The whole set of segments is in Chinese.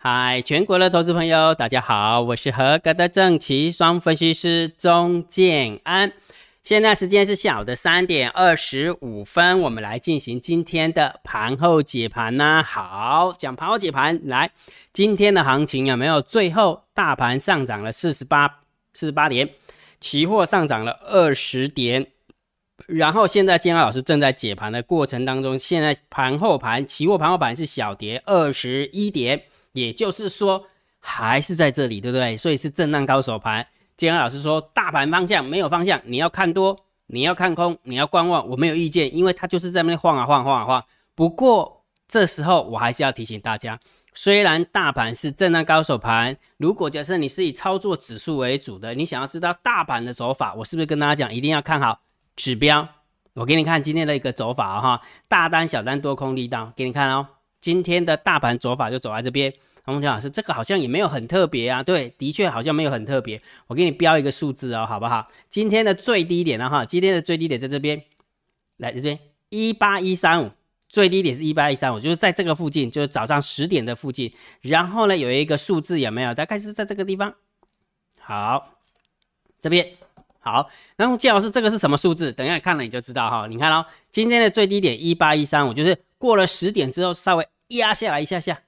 嗨，全国的投资朋友，大家好，我是合格的正奇双分析师钟建安。现在时间是下午的三点二十五分，我们来进行今天的盘后解盘呢。好，讲盘后解盘，来，今天的行情有没有？最后大盘上涨了四十八四十八点，期货上涨了二十点，然后现在建安老师正在解盘的过程当中，现在盘后盘期货盘后盘是小跌二十一点。也就是说，还是在这里，对不对？所以是震荡高手盘。建安老师说，大盘方向没有方向，你要看多，你要看空，你要观望，我没有意见，因为它就是在那晃啊晃，晃啊晃。不过这时候我还是要提醒大家，虽然大盘是震荡高手盘，如果假设你是以操作指数为主的，你想要知道大盘的走法，我是不是跟大家讲，一定要看好指标？我给你看今天的一个走法哈，大单、小单、多空力道，给你看哦。今天的大盘走法就走在这边。洪江老师，这个好像也没有很特别啊。对，的确好像没有很特别。我给你标一个数字哦，好不好？今天的最低点呢？哈，今天的最低点在这边，来这边一八一三五，最低点是一八一三五，就是在这个附近，就是早上十点的附近。然后呢，有一个数字有没有？大概是在这个地方。好，这边好。然后建老师，这个是什么数字？等一下看了你就知道哈。你看哦，今天的最低点一八一三五，就是过了十点之后稍微压下来一下下。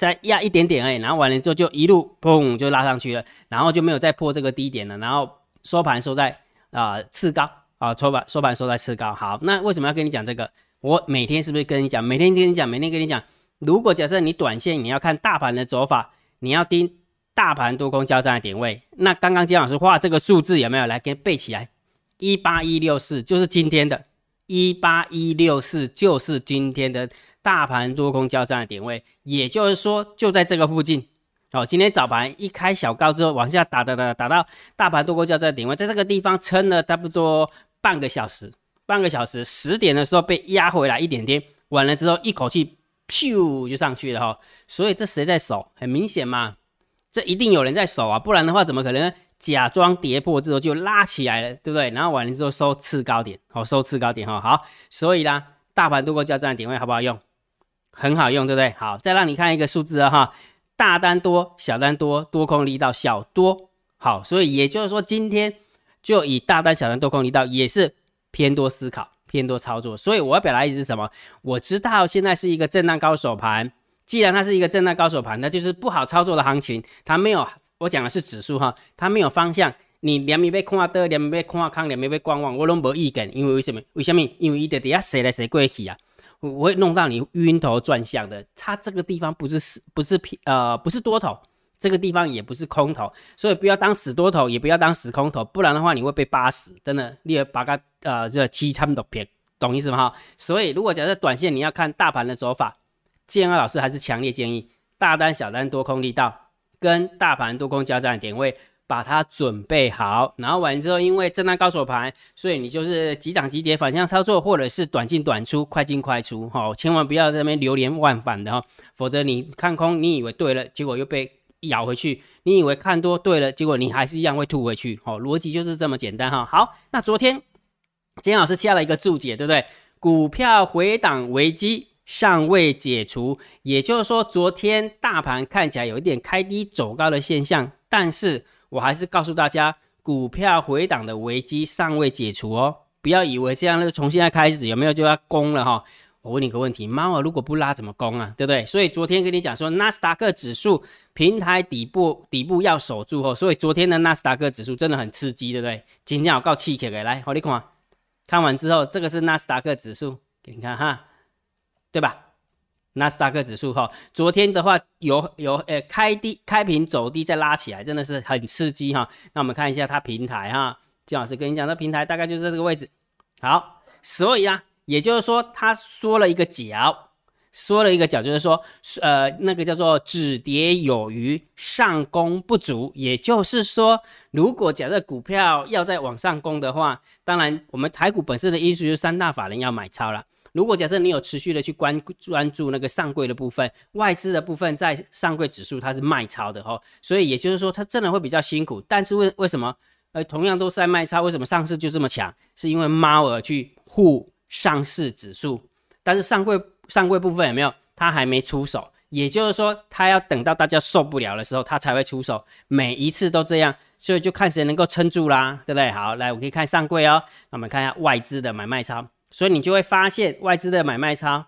再压一点点而已，然后完了之后就一路砰就拉上去了，然后就没有再破这个低点了，然后收盘收在啊次高啊，收盘收盘收在次高。好，那为什么要跟你讲这个？我每天是不是跟你讲？每天跟你讲，每天跟你讲。如果假设你短线你要看大盘的走法，你要盯大盘多空交战的点位。那刚刚金老师画这个数字有没有来给背起来？一八一六四就是今天的，一八一六四就是今天的。大盘多空交战的点位，也就是说就在这个附近。哦，今天早盘一开小高之后，往下打打打打到大盘多空交战的点位，在这个地方撑了差不多半个小时，半个小时十点的时候被压回来一点点，完了之后一口气咻就上去了哈。所以这谁在守？很明显嘛，这一定有人在守啊，不然的话怎么可能假装跌破之后就拉起来了，对不对？然后完了之后收次高点，好收次高点哈。好，所以啦，大盘多空交战的点位好不好用？很好用，对不对？好，再让你看一个数字啊，哈，大单多，小单多，多空力道小多。好，所以也就是说，今天就以大单、小单、多空力道也是偏多思考，偏多操作。所以我要表达意思是什么？我知道现在是一个震荡高手盘，既然它是一个震荡高手盘，那就是不好操作的行情。它没有，我讲的是指数哈，它没有方向。你两米被空啊的，两米被空啊康，两米被观望，我拢无意见，因为为什么？为什么？因为伊在底下谁来谁过去啊？我会弄到你晕头转向的，它这个地方不是死，不是偏呃，不是多头，这个地方也不是空头，所以不要当死多头，也不要当死空头，不然的话你会被扒死，真的，你也把它呃这七参都偏，懂意思吗？哈，所以如果假设短线你要看大盘的走法，建安老师还是强烈建议大单、小单、多空力道跟大盘多空交战的点位。把它准备好，然后完之后，因为震荡高手盘，所以你就是急涨急跌反向操作，或者是短进短出，快进快出，哈，千万不要在那边流连忘返的哈，否则你看空，你以为对了，结果又被咬回去；你以为看多对了，结果你还是一样会吐回去，哦，逻辑就是这么简单哈。好，那昨天金老师下了一个注解，对不对？股票回档危机尚未解除，也就是说，昨天大盘看起来有一点开低走高的现象，但是。我还是告诉大家，股票回档的危机尚未解除哦，不要以为这样就从现在开始有没有就要攻了哈。我问你个问题，猫儿如果不拉怎么攻啊？对不对？所以昨天跟你讲说，纳斯达克指数平台底部底部要守住哦，所以昨天的纳斯达克指数真的很刺激，对不对？今天我告气给来，好你看，看完之后这个是纳斯达克指数，给你看哈，对吧？纳斯达克指数哈，昨天的话有有呃开低开平走低再拉起来，真的是很刺激哈。那我们看一下它平台哈，金老师跟你讲，这平台大概就是这个位置。好，所以啊，也就是说他说了一个角，说了一个角，就是说呃那个叫做止跌有余，上攻不足。也就是说，如果假设股票要再往上攻的话，当然我们台股本身的因素就是三大法人要买超了。如果假设你有持续的去关关注那个上柜的部分，外资的部分在上柜指数它是卖超的哈，所以也就是说它真的会比较辛苦。但是为为什么呃同样都是在卖超，为什么上市就这么强？是因为猫儿去护上市指数，但是上柜上柜部分有没有？它还没出手，也就是说，它要等到大家受不了的时候，它才会出手，每一次都这样，所以就看谁能够撑住啦，对不对？好，来，我们可以看上柜哦，那我们看一下外资的买卖超，所以你就会发现外资的买卖超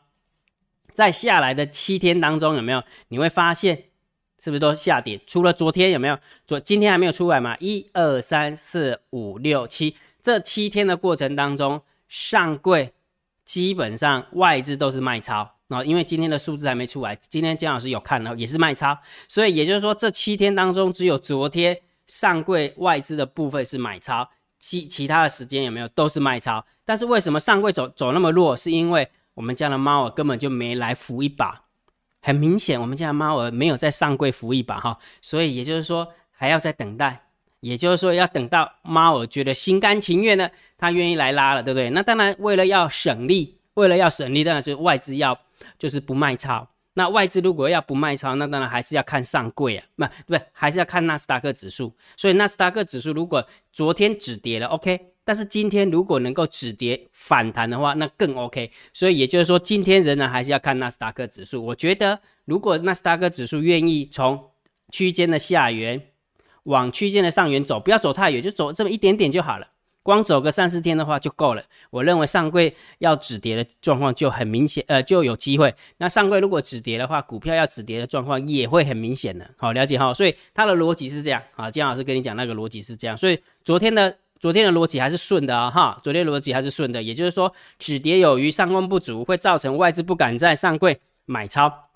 在下来的七天当中有没有？你会发现是不是都下跌？除了昨天有没有？昨今天还没有出来嘛？一二三四五六七，这七天的过程当中，上柜基本上外资都是卖超。啊，因为今天的数字还没出来，今天姜老师有看到，也是卖超，所以也就是说，这七天当中，只有昨天上柜外资的部分是买超，其其他的时间有没有都是卖超？但是为什么上柜走走那么弱？是因为我们家的猫儿根本就没来扶一把，很明显，我们家的猫儿没有在上柜扶一把哈，所以也就是说还要再等待，也就是说要等到猫儿觉得心甘情愿的，它愿意来拉了，对不对？那当然为了要省力，为了要省力，当然是外资要。就是不卖超，那外资如果要不卖超，那当然还是要看上柜啊，不不还是要看纳斯达克指数。所以纳斯达克指数如果昨天止跌了，OK，但是今天如果能够止跌反弹的话，那更 OK。所以也就是说，今天仍然还是要看纳斯达克指数。我觉得，如果纳斯达克指数愿意从区间的下缘往区间的上缘走，不要走太远，就走这么一点点就好了。光走个三四天的话就够了。我认为上柜要止跌的状况就很明显，呃，就有机会。那上柜如果止跌的话，股票要止跌的状况也会很明显的。好，了解哈。所以它的逻辑是这样。好，姜老师跟你讲那个逻辑是这样。所以昨天的昨天的逻辑还是顺的啊，哈，昨天逻辑还是顺的。也就是说，止跌有余，上攻不足，会造成外资不敢在上柜买超。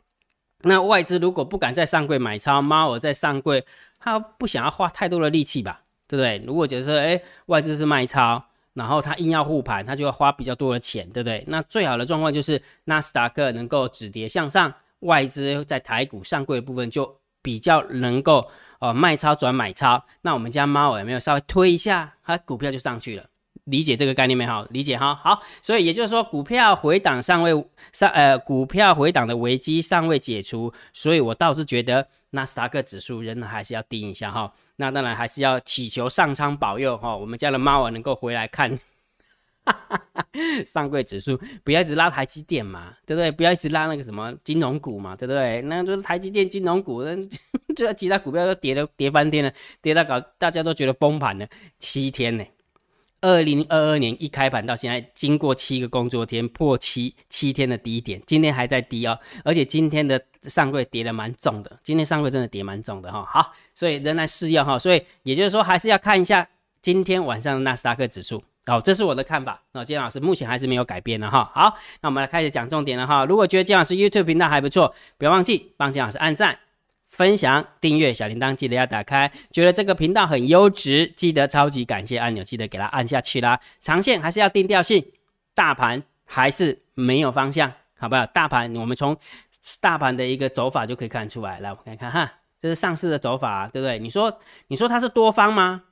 那外资如果不敢在上柜买超，猫儿在上柜，他不想要花太多的力气吧？对不对？如果假设哎外资是卖超，然后他硬要护盘，他就要花比较多的钱，对不对？那最好的状况就是纳斯达克能够止跌向上，外资在台股上柜的部分就比较能够呃卖超转买超，那我们家猫有没有稍微推一下，它股票就上去了。理解这个概念没好？理解哈，好，所以也就是说，股票回档尚未上，呃，股票回档的危机尚未解除，所以我倒是觉得纳斯达克指数仍然还是要盯一下哈。那当然还是要祈求上苍保佑哈，我们家的猫儿能够回来看上柜指数，不要一直拉台积电嘛，对不对？不要一直拉那个什么金融股嘛，对不对？那就是台积电金融股，那这其他股票都跌的跌翻天了，跌到搞大家都觉得崩盘了，七天呢。二零二二年一开盘到现在，经过七个工作天破七七天的低点，今天还在低哦，而且今天的上柜跌的蛮重的，今天上柜真的跌蛮重的哈。好，所以仍然试要哈，所以也就是说还是要看一下今天晚上的纳斯达克指数。好，这是我的看法。那金老师目前还是没有改变的哈。好，那我们来开始讲重点了哈。如果觉得金老师 YouTube 频道还不错，不要忘记帮金老师按赞。分享、订阅、小铃铛记得要打开。觉得这个频道很优质，记得超级感谢按钮，记得给它按下去啦。长线还是要定调性，大盘还是没有方向，好不好？大盘我们从大盘的一个走法就可以看出来。来，我们看看哈，这是上市的走法，对不对？你说，你说它是多方吗？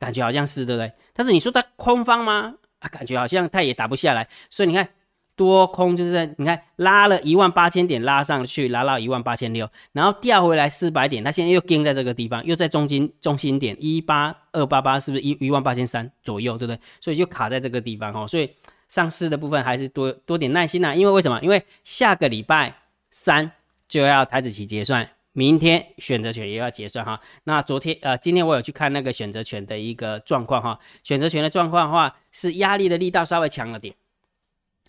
感觉好像是，对不对？但是你说它空方吗？啊，感觉好像它也打不下来。所以你看。多空就是在你看拉了一万八千点拉上去，拉到一万八千六，然后掉回来四百点，它现在又跟在这个地方，又在中心中心点一八二八八，是不是一一万八千三左右，对不对？所以就卡在这个地方哦。所以上市的部分还是多多点耐心呐，因为为什么？因为下个礼拜三就要台子期结算，明天选择权也要结算哈。那昨天呃，今天我有去看那个选择权的一个状况哈，选择权的状况的话是压力的力道稍微强了点。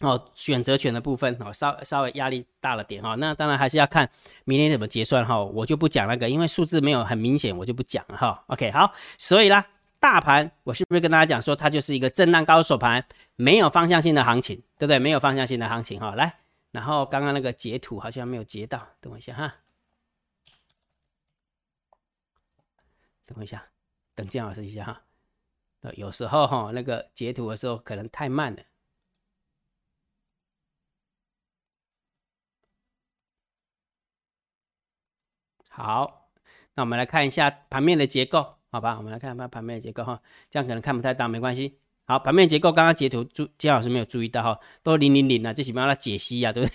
哦，选择权的部分哦，稍稍微压力大了点哈。那当然还是要看明天怎么结算哈，我就不讲那个，因为数字没有很明显，我就不讲了哈。OK，好，所以啦，大盘我是不是跟大家讲说，它就是一个震荡高手盘，没有方向性的行情，对不对？没有方向性的行情哈。来，然后刚刚那个截图好像没有截到，等我一下哈，等我一下，等姜老师一下哈。有时候哈，那个截图的时候可能太慢了。好，那我们来看一下盘面的结构，好吧？我们来看一下盘面的结构哈，这样可能看不太到，没关系。好，盘面结构刚刚截图注姜老师没有注意到哈，都零零零了，这起码要解析呀，对不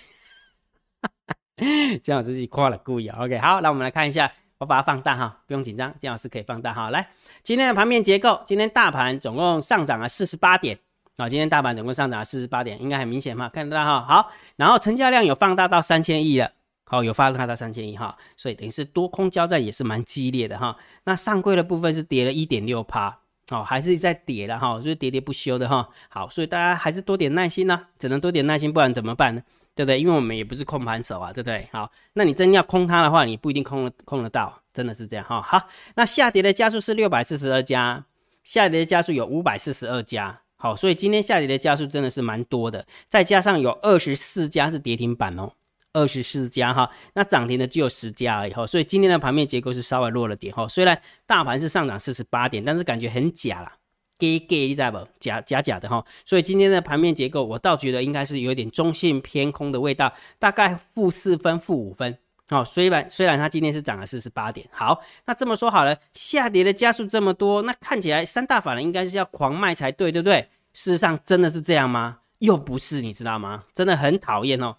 对？姜老师自己夸了故意啊。OK，好，那我们来看一下，我把它放大哈，不用紧张，姜老师可以放大哈。来，今天的盘面结构，今天大盘总共上涨了四十八点啊，今天大盘总共上涨了四十八点，应该很明显嘛，看得到哈。好，然后成交量有放大到三千亿了。好，有发它到三千一哈，所以等于是多空交战也是蛮激烈的哈。那上柜的部分是跌了一点六趴，哦，还是在跌了哈，就是喋喋不休的哈。好，所以大家还是多点耐心呐，只能多点耐心，不然怎么办呢？对不对？因为我们也不是控盘手啊，对不对？好，那你真要空它的话，你不一定空空得到，真的是这样哈。好，那下跌的加速是六百四十二家，下跌的加速有五百四十二家。好，所以今天下跌的加速真的是蛮多的，再加上有二十四家是跌停板哦，二十四家哈，那涨停的只有十家而已哈，所以今天的盘面结构是稍微弱了点哈。虽然大盘是上涨四十八点，但是感觉很假啦，给给你知道不？假假假的哈。所以今天的盘面结构，我倒觉得应该是有点中性偏空的味道，大概负四分、负五分。好，虽然虽然它今天是涨了四十八点，好，那这么说好了，下跌的加速这么多，那看起来三大法人应该是要狂卖才对，对不对？事实上真的是这样吗？又不是，你知道吗？真的很讨厌哦。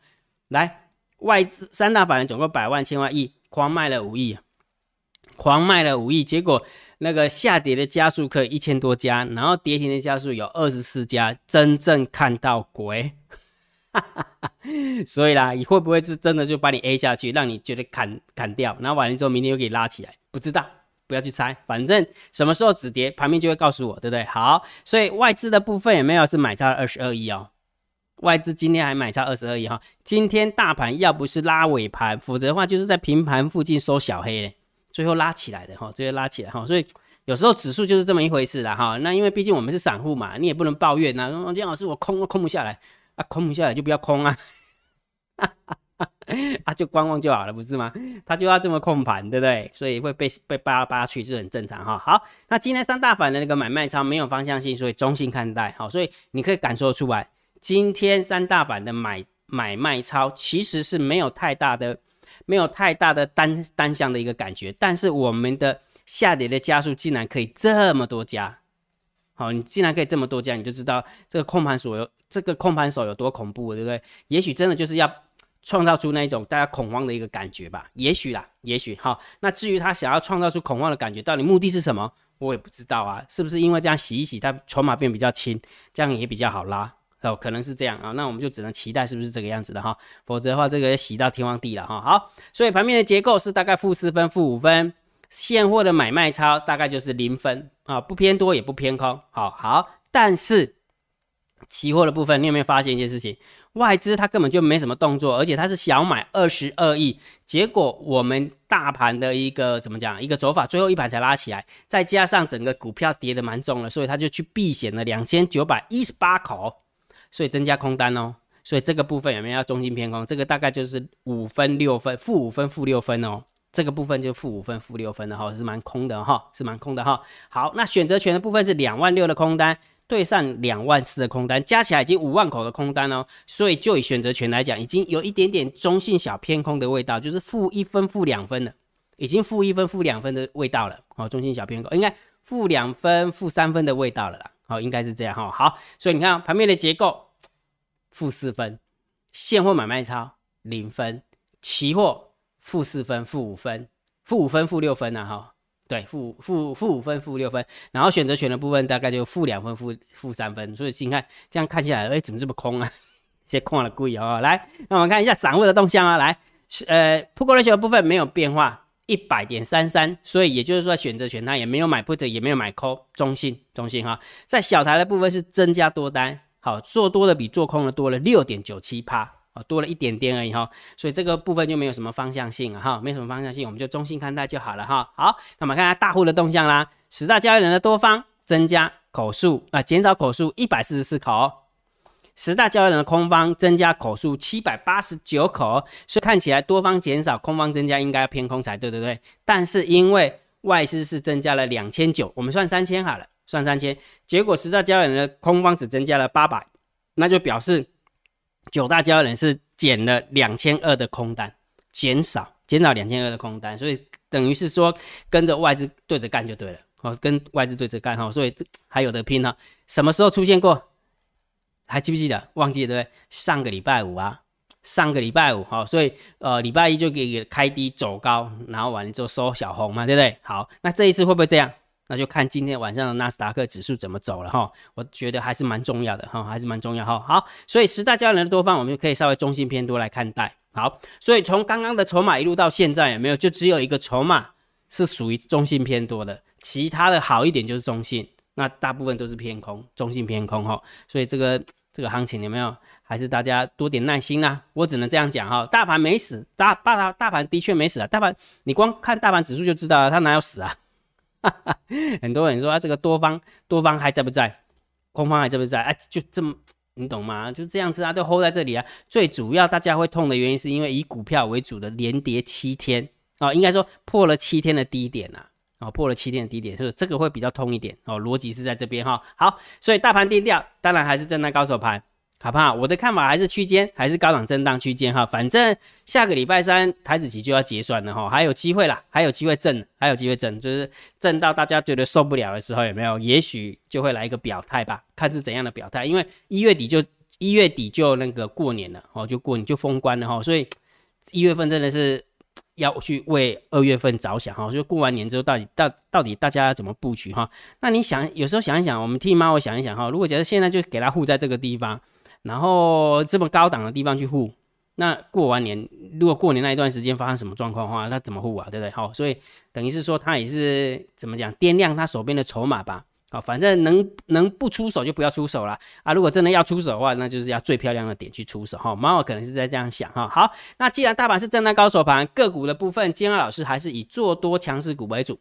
来，外资三大法人总共百万、千万、亿，狂卖了五亿，狂卖了五亿，结果那个下跌的加速可以一千多家，然后跌停的加速有二十四家，真正看到鬼。所以啦，你会不会是真的就把你 A 下去，让你觉得砍砍掉，然后完了之后明天又给你拉起来？不知道，不要去猜，反正什么时候止跌，盘面就会告诉我，对不对？好，所以外资的部分也没有是买差二十二亿哦，外资今天还买差二十二亿哈。今天大盘要不是拉尾盘，否则的话就是在平盘附近收小黑嘞，最后拉起来的哈，最后拉起来哈。所以有时候指数就是这么一回事啦哈。那因为毕竟我们是散户嘛，你也不能抱怨呐。姜老师，我空都空不下来。啊，空不下来就不要空啊，啊，就观望就好了，不是吗？他就要这么控盘，对不对？所以会被被扒来扒去，是很正常哈。好，那今天三大反的那个买卖超没有方向性，所以中性看待。好，所以你可以感受出来，今天三大板的买买卖超其实是没有太大的，没有太大的单单向的一个感觉，但是我们的下跌的加速竟然可以这么多家。好，你既然可以这么多家，你就知道这个控盘手有这个控盘手有多恐怖，对不对？也许真的就是要创造出那一种大家恐慌的一个感觉吧。也许啦，也许好。那至于他想要创造出恐慌的感觉，到底目的是什么？我也不知道啊。是不是因为这样洗一洗，它筹码变比较轻，这样也比较好拉？哦，可能是这样啊。那我们就只能期待是不是这个样子的哈。否则的话，这个洗到天荒地了哈。好，所以盘面的结构是大概负四分、负五分。现货的买卖超大概就是零分啊，不偏多也不偏空，好好。但是期货的部分，你有没有发现一件事情？外资它根本就没什么动作，而且它是小买二十二亿，结果我们大盘的一个怎么讲？一个走法，最后一盘才拉起来，再加上整个股票跌的蛮重了，所以他就去避险了两千九百一十八口，所以增加空单哦。所以这个部分有没有要中心偏空？这个大概就是五分六分，负五分负六分哦。这个部分就负五分、负六分的哈，是蛮空的哈，是蛮空的哈。好，那选择权的部分是两万六的空单对上两万四的空单，加起来已经五万口的空单哦。所以就以选择权来讲，已经有一点点中性小偏空的味道，就是负一分、负两分的，已经负一分、负两分的味道了。哦，中性小偏空应该负两分、负三分的味道了啦。好，应该是这样哈。好，所以你看盘面的结构，负四分，现货买卖超零分，期货。负四分，负五分，负五分，负六分呢？哈，对，负负负五分，负六分，然后选择权的部分大概就负两分，负负三分，所以你看这样看起来，哎，怎么这么空啊？先空了贵哦。来，那我们看一下散户的动向啊。来，是呃，put ratio 的部分没有变化，一百点三三，所以也就是说选择权它也没有买 put，也没有买 call，中性中性哈。在小台的部分是增加多单，好，做多的比做空的多了六点九七趴。哦，多了一点点而已哈，所以这个部分就没有什么方向性了哈，没什么方向性，我们就中性看待就好了哈。好，那我们看下大户的动向啦，十大交易人的多方增加口数啊，减少口数一百四十四口，十大交易人的空方增加口数七百八十九口，所以看起来多方减少，空方增加，应该要偏空才对，对对？但是因为外资是增加了两千九，我们算三千好了，算三千，结果十大交易人的空方只增加了八百，那就表示。九大交易人是减了两千二的空单，减少减少两千二的空单，所以等于是说跟着外资对着干就对了，哦，跟外资对着干哈，所以还有的拼哈。什么时候出现过？还记不记得？忘记对不对？上个礼拜五啊，上个礼拜五哈，所以呃礼拜一就给开低走高，然后完了之后收小红嘛，对不对？好，那这一次会不会这样？那就看今天晚上的纳斯达克指数怎么走了哈。我觉得还是蛮重要的哈，还是蛮重要哈。好，所以十大交易人的多方，我们就可以稍微中性偏多来看待。好，所以从刚刚的筹码一路到现在，有没有就只有一个筹码是属于中性偏多的，其他的好一点就是中性，那大部分都是偏空，中性偏空哈。所以这个这个行情有没有？还是大家多点耐心啦，我只能这样讲哈。大盘没死，大大大盘的确没死啊。大盘你光看大盘指数就知道了，它哪有死啊？很多人说啊，这个多方多方还在不在？空方还在不在？哎，就这么。你懂吗？就这样子啊，都 hold 在这里啊。最主要大家会痛的原因，是因为以股票为主的连跌七天啊，应该说破了七天的低点呐，哦，破了七天的低点，所以这个会比较痛一点哦。逻辑是在这边哈。好，所以大盘定调，当然还是震荡高手盘。好不好？我的看法还是区间，还是高档震荡区间哈。反正下个礼拜三台子期就要结算了哈，还有机会啦，还有机会震，还有机会震，就是震到大家觉得受不了的时候，有没有？也许就会来一个表态吧，看是怎样的表态。因为一月底就一月底就那个过年了哦，就过年就封关了哈，所以一月份真的是要去为二月份着想哈。就过完年之后，到底到到底大家要怎么布局哈？那你想有时候想一想，我们替猫我想一想哈，如果假设现在就给它护在这个地方。然后这么高档的地方去护，那过完年如果过年那一段时间发生什么状况的话，那怎么护啊？对不对？好，所以等于是说他也是怎么讲，掂量他手边的筹码吧。好，反正能能不出手就不要出手了啊。如果真的要出手的话，那就是要最漂亮的点去出手哈。猫可能是在这样想哈。好，那既然大盘是震荡高手盘，个股的部分，金二老师还是以做多强势股为主。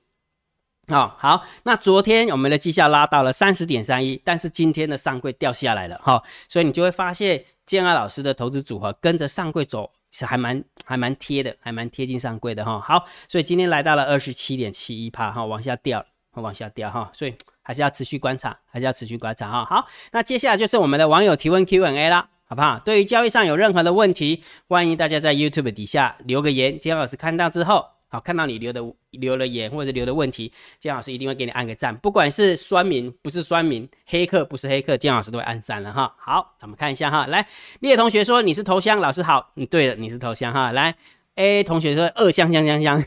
好好，那昨天我们的绩效拉到了三十点三一，但是今天的上柜掉下来了哈，所以你就会发现建安老师的投资组合跟着上柜走是还蛮还蛮贴的，还蛮贴近上柜的哈。好，所以今天来到了二十七点七一帕哈，往下掉了，往下掉哈，所以还是要持续观察，还是要持续观察哈。好，那接下来就是我们的网友提问 Q&A 啦，好不好？对于交易上有任何的问题，欢迎大家在 YouTube 底下留个言，建安老师看到之后。好，看到你留的留了言或者留的问题，姜老师一定会给你按个赞。不管是酸民不是酸民，黑客不是黑客，姜老师都会按赞了哈。好，我们看一下哈，来，列同学说你是头香，老师好，嗯，对了，你是头香哈。来，A 同学说二香香香香，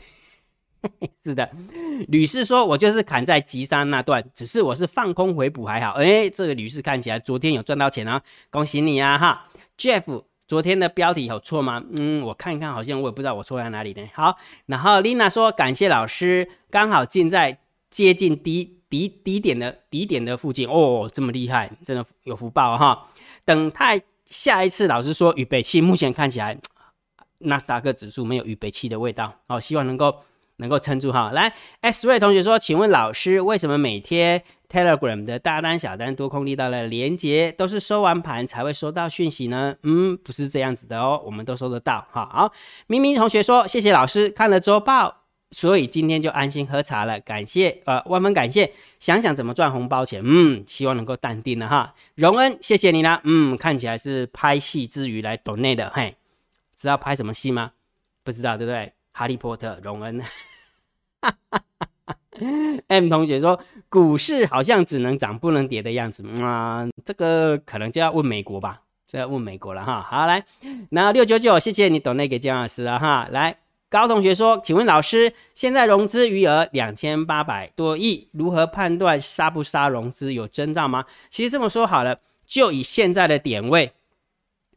是的。吕士说，我就是砍在吉山那段，只是我是放空回补还好。哎，这个吕士看起来昨天有赚到钱啊，恭喜你啊哈，Jeff。昨天的标题有错吗？嗯，我看一看，好像我也不知道我错在哪里呢。好，然后 Lina 说感谢老师，刚好进在接近底底底点的底点的附近哦，这么厉害，真的有福报哈。等太下一次老师说预备期，目前看起来纳斯达克指数没有预备期的味道哦，希望能够能够撑住哈。来，S 瑞同学说，请问老师为什么每天？Telegram 的大单、小单、多空力道的连接，都是收完盘才会收到讯息呢？嗯，不是这样子的哦，我们都收得到哈。好，明明同学说谢谢老师看了周报，所以今天就安心喝茶了，感谢，呃，万分感谢。想想怎么赚红包钱，嗯，希望能够淡定了哈。荣恩，谢谢你啦，嗯，看起来是拍戏之余来懂内的，嘿，知道拍什么戏吗？不知道对不对？哈利波特，荣恩。M 同学说，股市好像只能涨不能跌的样子啊，这个可能就要问美国吧，就要问美国了哈。好，来，然后六九九，谢谢你懂那个姜老师啊哈。来，高同学说，请问老师，现在融资余额两千八百多亿，如何判断杀不杀融资有征兆吗？其实这么说好了，就以现在的点位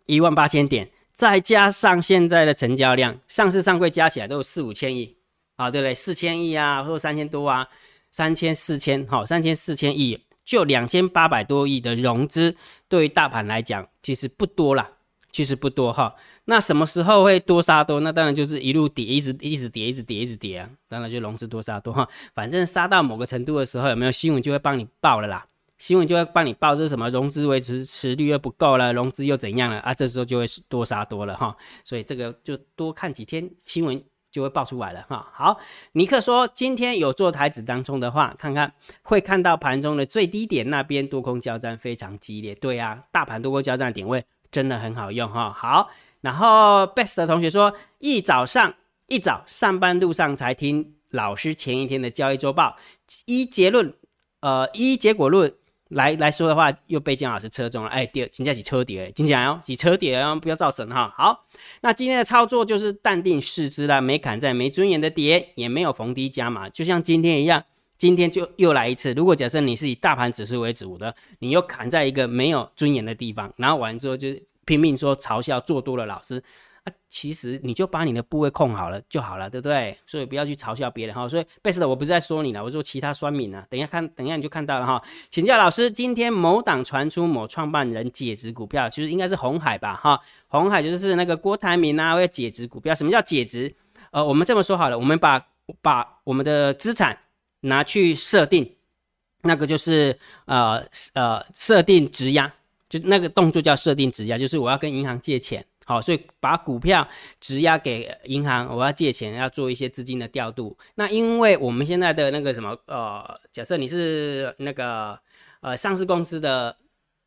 一万八千点，再加上现在的成交量，上市上柜加起来都有四五千亿。啊，对不对？四千亿啊，或者三千多啊，三千四千，好，三千四千亿，就两千八百多亿的融资，对于大盘来讲，其实不多啦，其实不多哈。那什么时候会多杀多？那当然就是一路跌，一直一直跌，一直跌，一直跌啊。当然就融资多杀多哈。反正杀到某个程度的时候，有没有新闻就会帮你报了啦？新闻就会帮你报，这是什么？融资维持持率又不够了，融资又怎样了啊？这时候就会多杀多了哈。所以这个就多看几天新闻。就会爆出来了哈。好，尼克说今天有做台子当中的话，看看会看到盘中的最低点那边多空交战非常激烈。对啊，大盘多空交战点位真的很好用哈。好，然后 best 的同学说，一早上一早上班路上才听老师前一天的交易周报，一结论，呃，一结果论。来来说的话，又被姜老师车中了。哎，第二，今天是车跌，听起来哦，是车跌哦，不要造神哈。好，那今天的操作就是淡定视之啦，没砍在没尊严的跌，也没有逢低加码，就像今天一样，今天就又来一次。如果假设你是以大盘指数为主的，你又砍在一个没有尊严的地方，然后完之后就拼命说嘲笑做多了老师。啊，其实你就把你的部位控好了就好了，对不对？所以不要去嘲笑别人哈。所以贝斯的我不是在说你了，我说其他酸民呢。等一下看，等一下你就看到了哈。请教老师，今天某党传出某创办人解职股票，其实应该是红海吧？哈，红海就是那个郭台铭啊，会解职股票。什么叫解职？呃，我们这么说好了，我们把把我们的资产拿去设定，那个就是呃呃设定质押，就那个动作叫设定质押，就是我要跟银行借钱。好，所以把股票质押给银行，我要借钱，要做一些资金的调度。那因为我们现在的那个什么，呃，假设你是那个呃上市公司的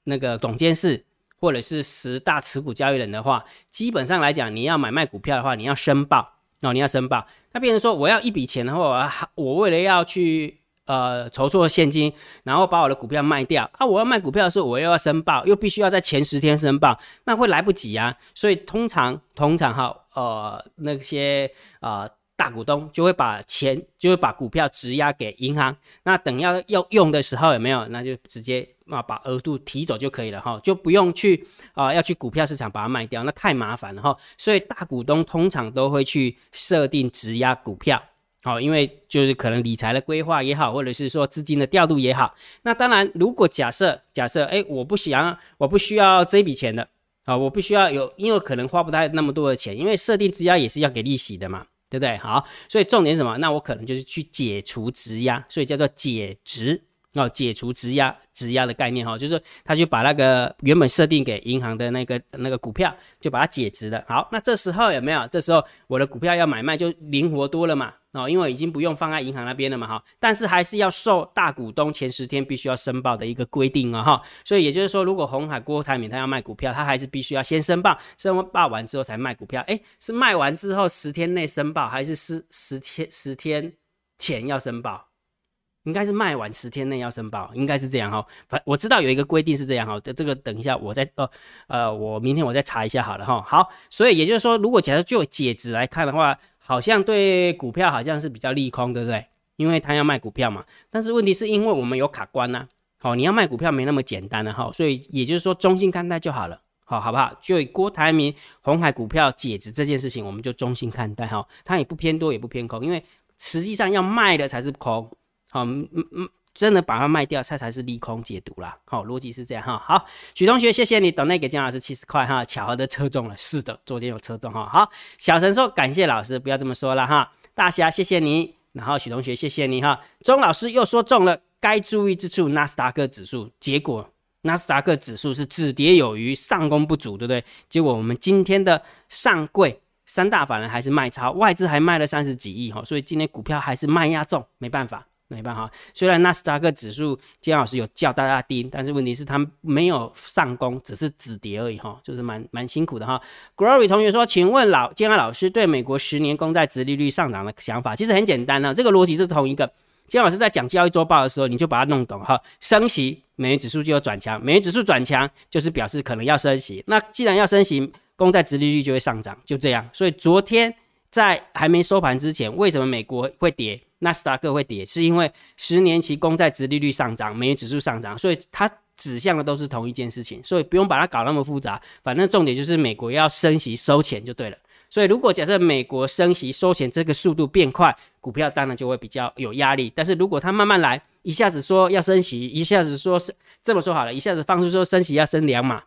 那个董监事，或者是十大持股交易人的话，基本上来讲，你要买卖股票的话，你要申报哦，你要申报。那变成说，我要一笔钱的话，我为了要去。呃，筹措现金，然后把我的股票卖掉啊！我要卖股票的时候，我又要申报，又必须要在前十天申报，那会来不及啊！所以通常，通常哈，呃，那些呃大股东就会把钱，就会把股票质押给银行，那等要要用的时候有没有？那就直接啊把额度提走就可以了哈，就不用去啊要去股票市场把它卖掉，那太麻烦了哈！所以大股东通常都会去设定质押股票。好，因为就是可能理财的规划也好，或者是说资金的调度也好，那当然，如果假设假设，哎，我不想，我不需要这笔钱的，啊，我不需要有，因为可能花不太那么多的钱，因为设定质押也是要给利息的嘛，对不对？好，所以重点什么？那我可能就是去解除质押，所以叫做解职，哦，解除质押，质押的概念哈，就是他就把那个原本设定给银行的那个那个股票，就把它解职了。好，那这时候有没有？这时候我的股票要买卖就灵活多了嘛。哦，因为已经不用放在银行那边了嘛，哈，但是还是要受大股东前十天必须要申报的一个规定啊，哈，所以也就是说，如果红海郭台铭他要卖股票，他还是必须要先申报，申报完之后才卖股票，哎，是卖完之后十天内申报，还是十十天十天前要申报？应该是卖完十天内要申报，应该是这样哈。反我知道有一个规定是这样哈，这个等一下我再呃呃，我明天我再查一下好了哈。好，所以也就是说，如果假设就解值来看的话。好像对股票好像是比较利空，对不对？因为他要卖股票嘛。但是问题是因为我们有卡关呐，好，你要卖股票没那么简单的哈，所以也就是说中性看待就好了，好，好不好？就以郭台铭红海股票解职这件事情，我们就中性看待哈，它也不偏多也不偏空，因为实际上要卖的才是空，好，嗯嗯。真的把它卖掉，它才是利空解读啦。好，逻辑是这样哈。好，许同学，谢谢你等那给姜老师七十块哈，巧合的车中了，是的，昨天有车中哈。好，小陈说感谢老师，不要这么说了哈。大侠，谢谢你。然后许同学，谢谢你哈。钟老师又说中了，该注意之处，纳斯达克指数，结果纳斯达克指数是止跌有余，上攻不足，对不对？结果我们今天的上柜三大法人还是卖超，外资还卖了三十几亿哈，所以今天股票还是卖压重，没办法。没办法，虽然纳斯达克指数姜老师有叫大家盯，但是问题是他没有上攻，只是止跌而已哈，就是蛮蛮辛苦的哈。Glory 同学说，请问老姜老师对美国十年公债殖利率上涨的想法，其实很简单呢，这个逻辑是同一个。姜老师在讲交易周报的时候，你就把它弄懂哈。升息，美元指数就有转强，美元指数转强就是表示可能要升息。那既然要升息，公债殖利率就会上涨，就这样。所以昨天在还没收盘之前，为什么美国会跌？纳斯达克会跌，是因为十年期公债殖利率上涨，美元指数上涨，所以它指向的都是同一件事情，所以不用把它搞那么复杂。反正重点就是美国要升息收钱就对了。所以如果假设美国升息收钱这个速度变快，股票当然就会比较有压力。但是如果它慢慢来，一下子说要升息，一下子说是这么说好了，一下子放出说升息要升两码，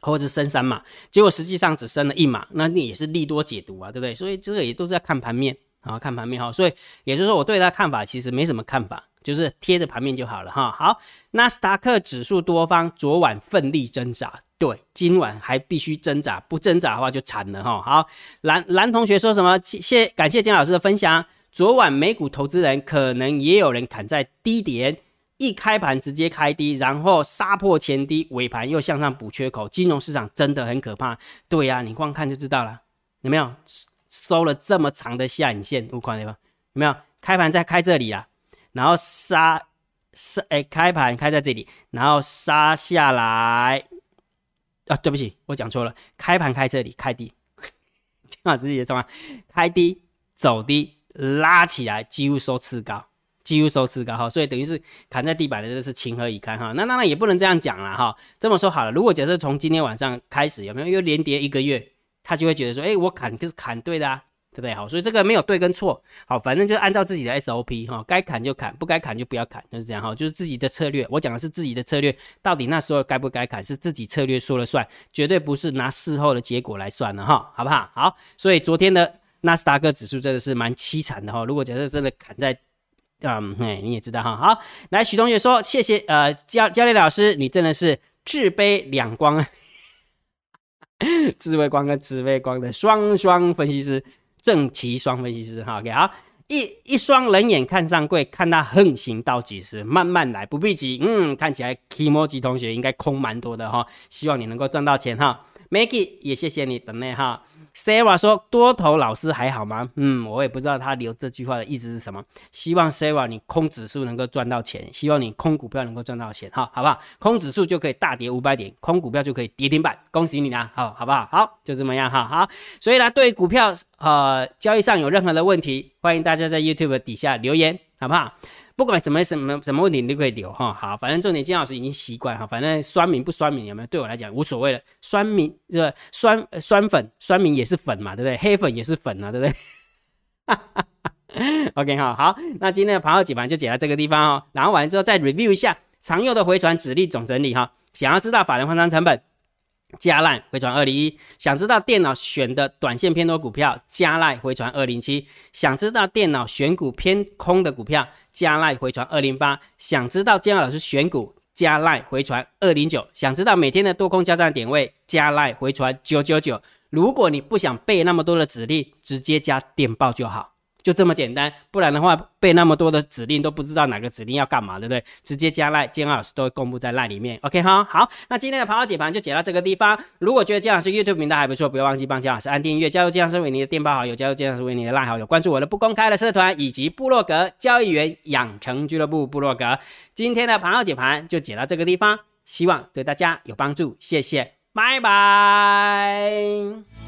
或者升三码，结果实际上只升了一码，那你也是利多解读啊，对不对？所以这个也都是要看盘面。啊看盘面哈，所以也就是说，我对它看法其实没什么看法，就是贴着盘面就好了哈。好，纳斯达克指数多方昨晚奋力挣扎，对，今晚还必须挣扎，不挣扎的话就惨了哈。好，蓝蓝同学说什么？谢感谢金老师的分享。昨晚美股投资人可能也有人砍在低点，一开盘直接开低，然后杀破前低，尾盘又向上补缺口。金融市场真的很可怕。对呀，你光看就知道了，有没有？收了这么长的下影线，五款对吧？有没有开盘在开这里啊？然后杀杀哎，开盘开在这里，然后杀下来啊！对不起，我讲错了，开盘开这里，开低，金老师也说啊，开低走低拉起来，几乎收次高，几乎收次高哈，所以等于是砍在地板的，这是情何以堪哈。那当然也不能这样讲了哈。这么说好了，如果假设从今天晚上开始有没有又连跌一个月，他就会觉得说，哎，我砍就是砍对的啊。对不对？好，所以这个没有对跟错，好，反正就按照自己的 SOP 哈，该砍就砍，不该砍就不要砍，就是这样哈，就是自己的策略。我讲的是自己的策略，到底那时候该不该砍是自己策略说了算，绝对不是拿事后的结果来算的哈，好不好？好，所以昨天的纳斯达克指数真的是蛮凄惨的哈。如果假设真的砍在，嗯，嘿，你也知道哈。好，来许同学说，谢谢呃教教练老师，你真的是智悲两光，智慧光跟智慧光的双双分析师。正奇双分析师，哈，OK，好，一一双人眼看上柜，看他横行到几时，慢慢来，不必急。嗯，看起来 Kimoji 同学应该空蛮多的哈，希望你能够赚到钱哈。Maggie 也谢谢你等内哈。Sarah 说多头老师还好吗？嗯，我也不知道他留这句话的意思是什么。希望 Sarah 你空指数能够赚到钱，希望你空股票能够赚到钱哈，好不好？空指数就可以大跌五百点，空股票就可以跌停板，恭喜你啦，好好不好？好，就这么样哈，好。所以呢，对股票呃交易上有任何的问题，欢迎大家在 YouTube 底下留言，好不好？不管什么什么什么问题，你都可以留哈。好，反正重点金老师已经习惯哈。反正酸民不酸民有没有？对我来讲无所谓了。酸民这酸酸粉酸民也是粉嘛，对不对？黑粉也是粉啊，对不对？OK 哈，好，那今天的盘后解盘就解到这个地方哦。然后完了之后再 review 一下常用的回传指令总整理哈。想要知道法人换仓成本？加赖回传二零一，想知道电脑选的短线偏多股票，加赖回传二零七；想知道电脑选股偏空的股票，加赖回传二零八；想知道姜老师选股，加赖回传二零九；想知道每天的多空交战点位，加赖回传九九九。如果你不想背那么多的指令，直接加电报就好。就这么简单，不然的话背那么多的指令都不知道哪个指令要干嘛，对不对？直接加赖，建老师都会公布在赖里面。OK 哈，好，那今天的盘后解盘就解到这个地方。如果觉得建老师 YouTube 频道还不错，不要忘记帮建老师按订阅，加入建老师为你的电报好友，加入建老师为你的赖好友，关注我的不公开的社团以及部落格交易员养成俱乐部部落格。今天的盘后解盘就解到这个地方，希望对大家有帮助，谢谢，拜拜。